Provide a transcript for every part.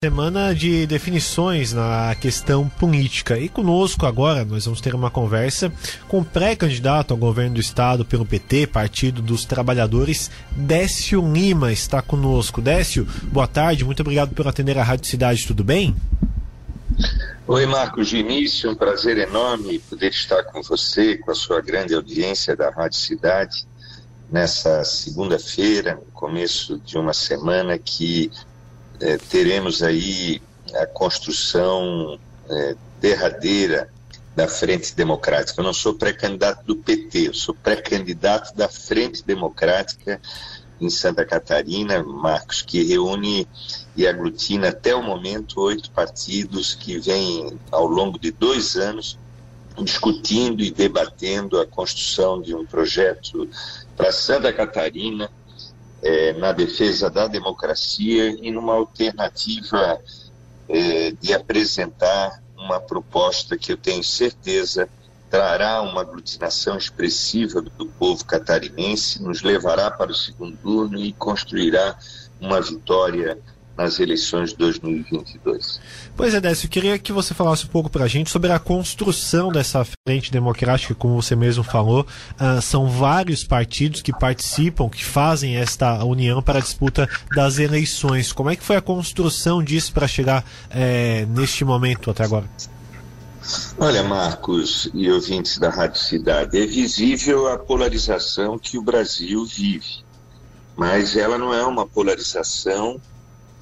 Semana de definições na questão política. E conosco agora nós vamos ter uma conversa com o pré-candidato ao governo do estado pelo PT, Partido dos Trabalhadores, Décio Lima, está conosco. Décio, boa tarde, muito obrigado por atender a Rádio Cidade, tudo bem? Oi, Marcos Vinícius, um prazer enorme poder estar com você, com a sua grande audiência da Rádio Cidade, nessa segunda-feira, começo de uma semana que é, teremos aí a construção é, derradeira da Frente Democrática. Eu não sou pré-candidato do PT, eu sou pré-candidato da Frente Democrática em Santa Catarina, Marcos, que reúne e aglutina até o momento oito partidos que vêm ao longo de dois anos discutindo e debatendo a construção de um projeto para Santa Catarina é, na defesa da democracia e numa alternativa é, de apresentar uma proposta que eu tenho certeza trará uma aglutinação expressiva do povo catarinense, nos levará para o segundo turno e construirá uma vitória nas eleições de 2022. Pois é, Décio, eu queria que você falasse um pouco para a gente sobre a construção dessa frente democrática, como você mesmo falou. Uh, são vários partidos que participam, que fazem esta união para a disputa das eleições. Como é que foi a construção disso para chegar é, neste momento até agora? Olha, Marcos e ouvintes da Rádio Cidade, é visível a polarização que o Brasil vive, mas ela não é uma polarização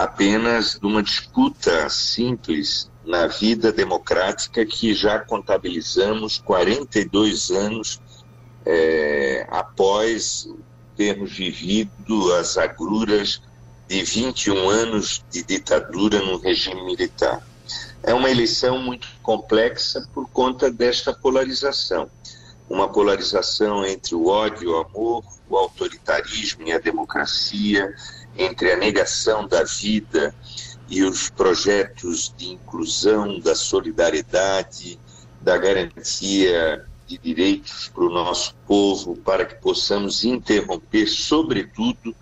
apenas de uma disputa simples na vida democrática que já contabilizamos 42 anos é, após termos vivido as agruras de 21 anos de ditadura no regime militar. É uma eleição muito complexa por conta desta polarização. Uma polarização entre o ódio, o amor, o autoritarismo e a democracia, entre a negação da vida e os projetos de inclusão, da solidariedade, da garantia de direitos para o nosso povo, para que possamos interromper, sobretudo,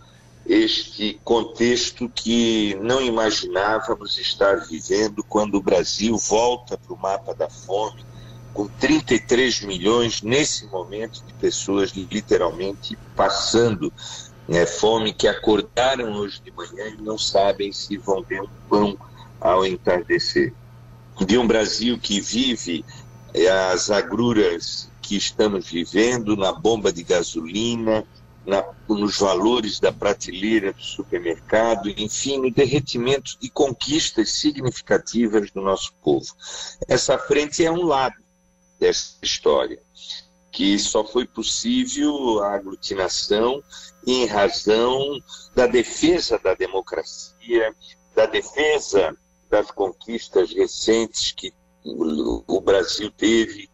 este contexto que não imaginávamos estar vivendo quando o Brasil volta para o mapa da fome, com 33 milhões nesse momento de pessoas literalmente passando né, fome, que acordaram hoje de manhã e não sabem se vão ter um pão ao entardecer. De um Brasil que vive eh, as agruras que estamos vivendo na bomba de gasolina, na, nos valores da prateleira do supermercado, enfim, no derretimento de conquistas significativas do nosso povo. Essa frente é um lado dessa história que só foi possível a aglutinação em razão da defesa da democracia, da defesa das conquistas recentes que o Brasil teve,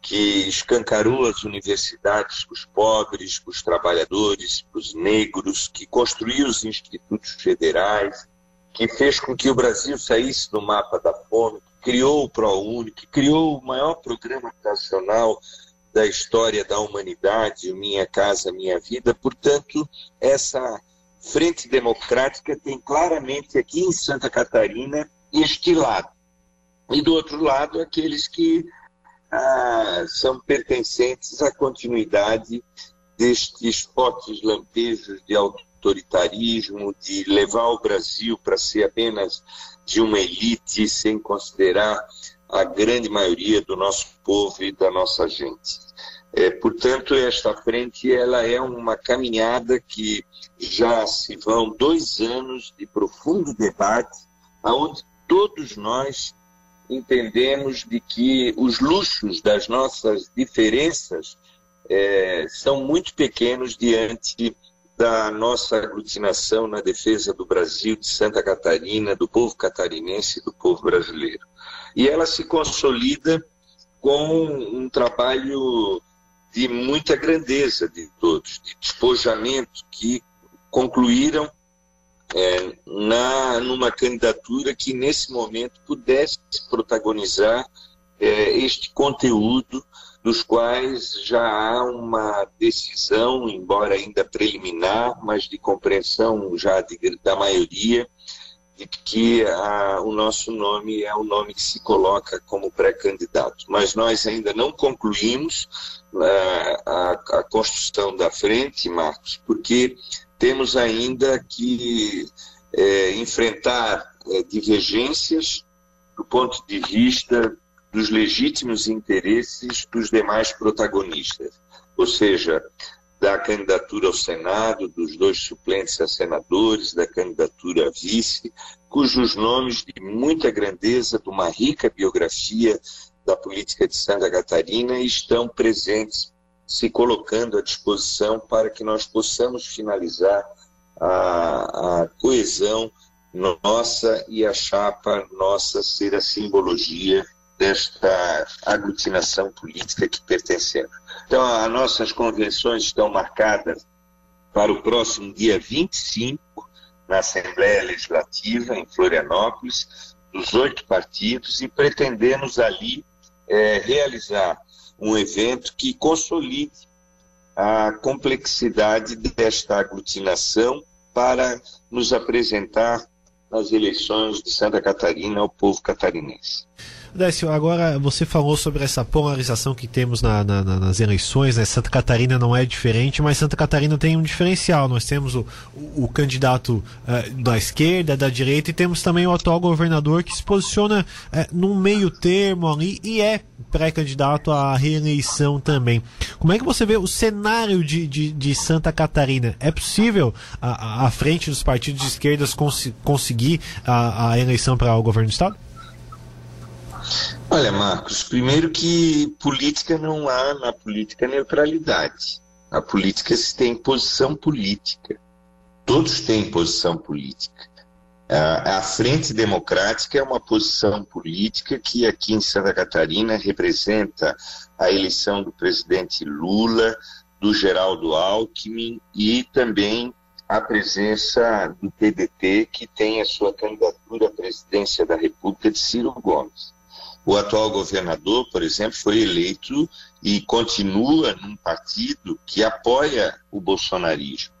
que escancarou as universidades para os pobres, para os trabalhadores, para os negros, que construiu os institutos federais, que fez com que o Brasil saísse do mapa da fome, que criou o ProUni, que criou o maior programa nacional da história da humanidade, Minha Casa Minha Vida. Portanto, essa frente democrática tem claramente aqui em Santa Catarina este lado. E do outro lado, aqueles que ah, são pertencentes à continuidade destes fortes lampejos de autoritarismo, de levar o Brasil para ser apenas de uma elite, sem considerar a grande maioria do nosso povo e da nossa gente. É, portanto, esta frente ela é uma caminhada que já se vão dois anos de profundo debate, aonde todos nós entendemos de que os luxos das nossas diferenças é, são muito pequenos diante da nossa aglutinação na defesa do Brasil, de Santa Catarina, do povo catarinense e do povo brasileiro e ela se consolida com um trabalho de muita grandeza de todos, de despojamento que concluíram é, na numa candidatura que nesse momento pudesse protagonizar é, este conteúdo dos quais já há uma decisão, embora ainda preliminar, mas de compreensão já de, da maioria, de que a, o nosso nome é o nome que se coloca como pré-candidato. Mas nós ainda não concluímos é, a, a, construção da frente, Marcos, porque temos ainda que é, enfrentar é, divergências do ponto de vista dos legítimos interesses dos demais protagonistas, ou seja, da candidatura ao Senado, dos dois suplentes a senadores, da candidatura a vice, cujos nomes de muita grandeza, de uma rica biografia da política de Santa Catarina estão presentes, se colocando à disposição para que nós possamos finalizar a, a coesão nossa e a chapa nossa ser a simbologia desta aglutinação política que pertencemos. Então, as nossas convenções estão marcadas para o próximo dia 25, na Assembleia Legislativa, em Florianópolis, dos oito partidos, e pretendemos ali é, realizar um evento que consolide a complexidade desta aglutinação para nos apresentar nas eleições de Santa Catarina ao povo catarinense. Décio, agora você falou sobre essa polarização que temos na, na, nas eleições, né? Santa Catarina não é diferente, mas Santa Catarina tem um diferencial. Nós temos o, o, o candidato uh, da esquerda, da direita, e temos também o atual governador que se posiciona uh, num meio termo ali e é pré-candidato à reeleição também. Como é que você vê o cenário de, de, de Santa Catarina? É possível, à, frente dos partidos de esquerdas, cons conseguir a, a eleição para o governo do Estado? Olha, Marcos, primeiro que política não há na política neutralidade. A política se tem posição política. Todos têm posição política. A Frente Democrática é uma posição política que aqui em Santa Catarina representa a eleição do presidente Lula, do Geraldo Alckmin e também a presença do PDT, que tem a sua candidatura à presidência da República de Ciro Gomes. O atual governador, por exemplo, foi eleito e continua num partido que apoia o bolsonarismo.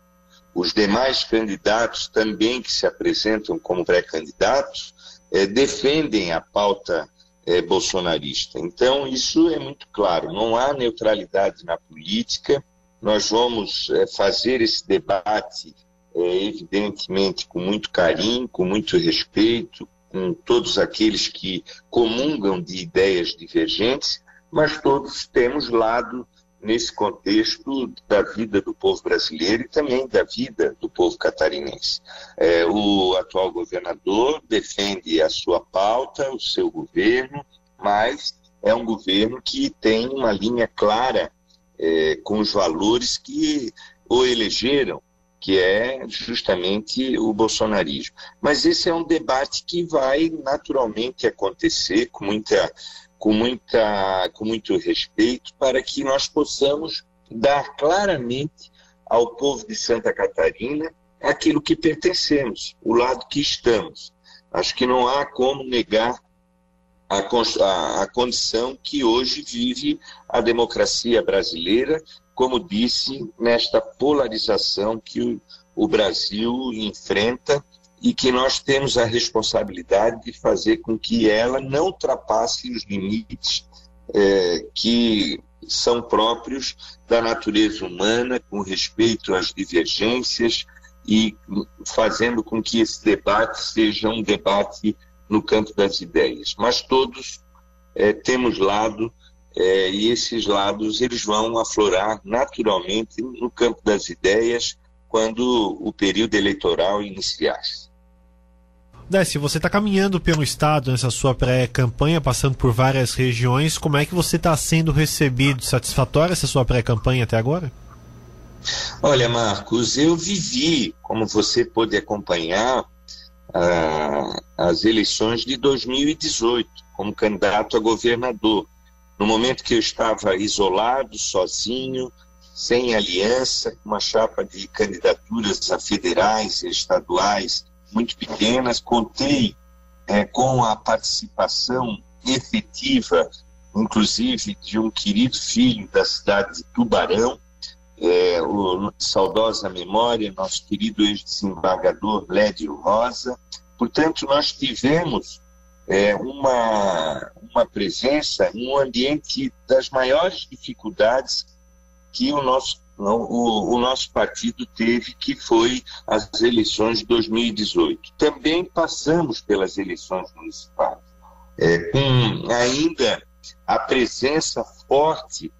Os demais candidatos também que se apresentam como pré-candidatos é, defendem a pauta é, bolsonarista. Então, isso é muito claro, não há neutralidade na política. Nós vamos é, fazer esse debate, evidentemente, com muito carinho, com muito respeito, com todos aqueles que comungam de ideias divergentes, mas todos temos lado nesse contexto da vida do povo brasileiro e também da vida do povo catarinense. É, o atual governador defende a sua pauta, o seu governo, mas é um governo que tem uma linha clara é, com os valores que o elegeram que é justamente o bolsonarismo. Mas esse é um debate que vai naturalmente acontecer com muita com muita com muito respeito para que nós possamos dar claramente ao povo de Santa Catarina aquilo que pertencemos, o lado que estamos. Acho que não há como negar a, a, a condição que hoje vive a democracia brasileira como disse, nesta polarização que o, o Brasil enfrenta e que nós temos a responsabilidade de fazer com que ela não ultrapasse os limites é, que são próprios da natureza humana, com respeito às divergências e fazendo com que esse debate seja um debate no campo das ideias. Mas todos é, temos lado é, e esses lados eles vão aflorar naturalmente no campo das ideias quando o período eleitoral iniciar. Décio, você está caminhando pelo estado nessa sua pré-campanha, passando por várias regiões. Como é que você está sendo recebido? Satisfatória essa sua pré-campanha até agora? Olha, Marcos, eu vivi, como você pôde acompanhar, as eleições de 2018 como candidato a governador no momento que eu estava isolado, sozinho, sem aliança, uma chapa de candidaturas a federais e estaduais muito pequenas, contei é, com a participação efetiva, inclusive de um querido filho da cidade de Tubarão, é, o saudosa memória, nosso querido ex-desembargador Lédio Rosa, Portanto, nós tivemos é, uma, uma presença um ambiente das maiores dificuldades que o nosso, o, o nosso partido teve, que foi as eleições de 2018. Também passamos pelas eleições municipais, é, com ainda a presença forte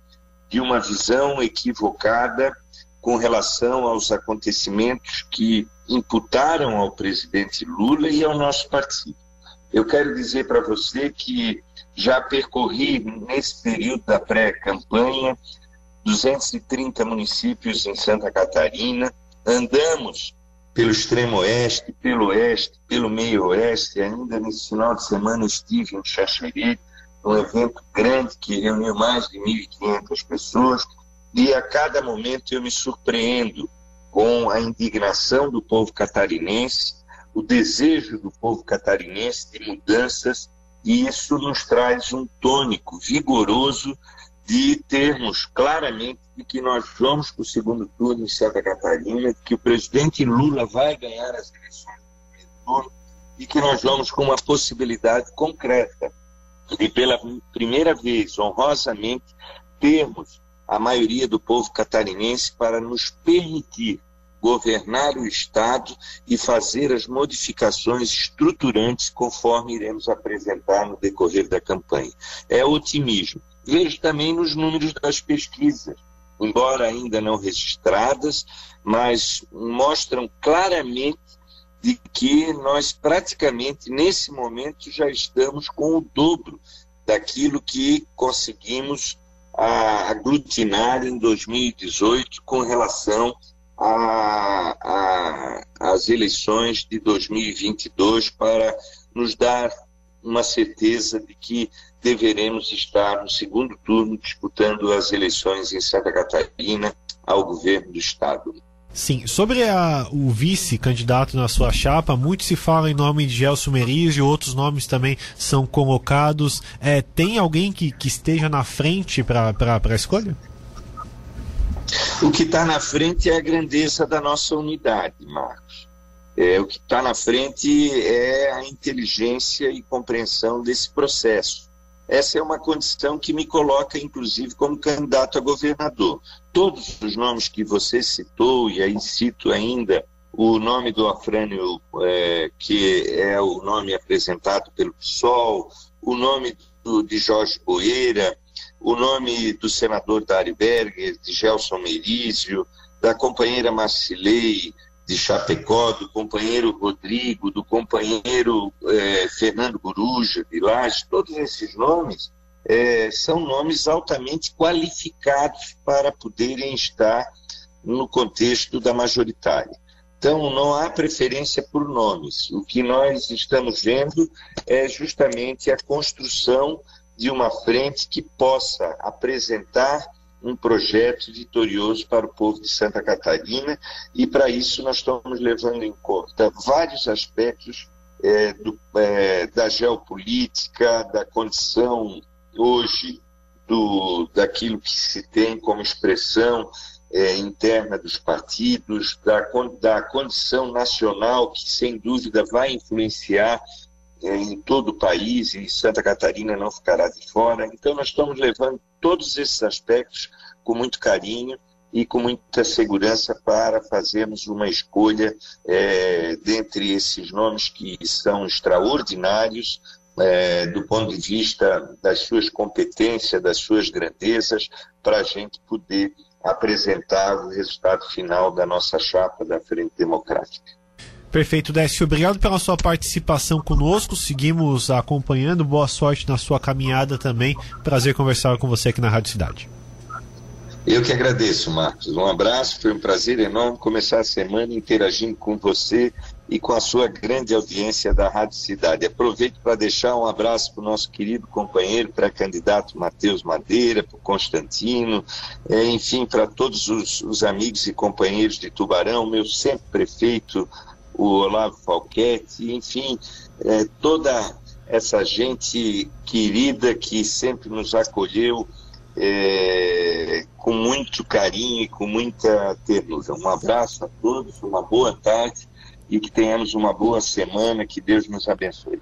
de uma visão equivocada com relação aos acontecimentos que imputaram ao presidente Lula e ao nosso partido. Eu quero dizer para você que já percorri, nesse período da pré-campanha, 230 municípios em Santa Catarina, andamos pelo extremo oeste, pelo oeste, pelo meio oeste, ainda nesse final de semana estive em Xaxerê, um evento grande que reuniu mais de 1.500 pessoas, e a cada momento eu me surpreendo com a indignação do povo catarinense, o desejo do povo catarinense de mudanças, e isso nos traz um tônico vigoroso de termos claramente de que nós vamos para o segundo turno em Santa Catarina, que o presidente Lula vai ganhar as eleições do primeiro turno e que nós vamos com uma possibilidade concreta de, pela primeira vez, honrosamente, termos a maioria do povo catarinense para nos permitir governar o Estado e fazer as modificações estruturantes conforme iremos apresentar no decorrer da campanha. É otimismo. Vejo também nos números das pesquisas, embora ainda não registradas, mas mostram claramente de que nós praticamente nesse momento já estamos com o dobro daquilo que conseguimos aglutinar em 2018 com relação às eleições de 2022 para nos dar uma certeza de que deveremos estar no segundo turno disputando as eleições em Santa Catarina ao governo do Estado. Sim, sobre a, o vice-candidato na sua chapa, muito se fala em nome de Gelson Meriz e outros nomes também são colocados. É, tem alguém que, que esteja na frente para a escolha? O que está na frente é a grandeza da nossa unidade, Marcos. É, o que está na frente é a inteligência e compreensão desse processo. Essa é uma condição que me coloca, inclusive, como candidato a governador. Todos os nomes que você citou, e aí cito ainda o nome do Afrânio, é, que é o nome apresentado pelo PSOL, o nome do, de Jorge Boeira, o nome do senador Dari Berger, de Gelson Merizio, da companheira Marcilei, de Chapecó, do companheiro Rodrigo, do companheiro é, Fernando Boruja, de Laje, todos esses nomes é, são nomes altamente qualificados para poderem estar no contexto da majoritária. Então, não há preferência por nomes. O que nós estamos vendo é justamente a construção de uma frente que possa apresentar um projeto vitorioso para o povo de Santa Catarina e para isso nós estamos levando em conta vários aspectos é, do, é, da geopolítica, da condição hoje do, daquilo que se tem como expressão é, interna dos partidos, da, da condição nacional que sem dúvida vai influenciar é, em todo o país e Santa Catarina não ficará de fora. Então, nós estamos levando todos esses aspectos com muito carinho e com muita segurança para fazermos uma escolha é, dentre esses nomes que são extraordinários é, do ponto de vista das suas competências, das suas grandezas, para a gente poder apresentar o resultado final da nossa chapa da Frente Democrática. Perfeito, Décio. Obrigado pela sua participação conosco. Seguimos acompanhando. Boa sorte na sua caminhada também. Prazer conversar com você aqui na Rádio Cidade. Eu que agradeço, Marcos. Um abraço, foi um prazer enorme começar a semana interagindo com você e com a sua grande audiência da Rádio Cidade. Aproveito para deixar um abraço para o nosso querido companheiro, pré-candidato Matheus Madeira, para o Constantino, é, enfim, para todos os, os amigos e companheiros de Tubarão, meu sempre prefeito o Olavo Falquete, enfim, é, toda essa gente querida que sempre nos acolheu é, com muito carinho e com muita ternura. Um abraço a todos, uma boa tarde e que tenhamos uma boa semana, que Deus nos abençoe.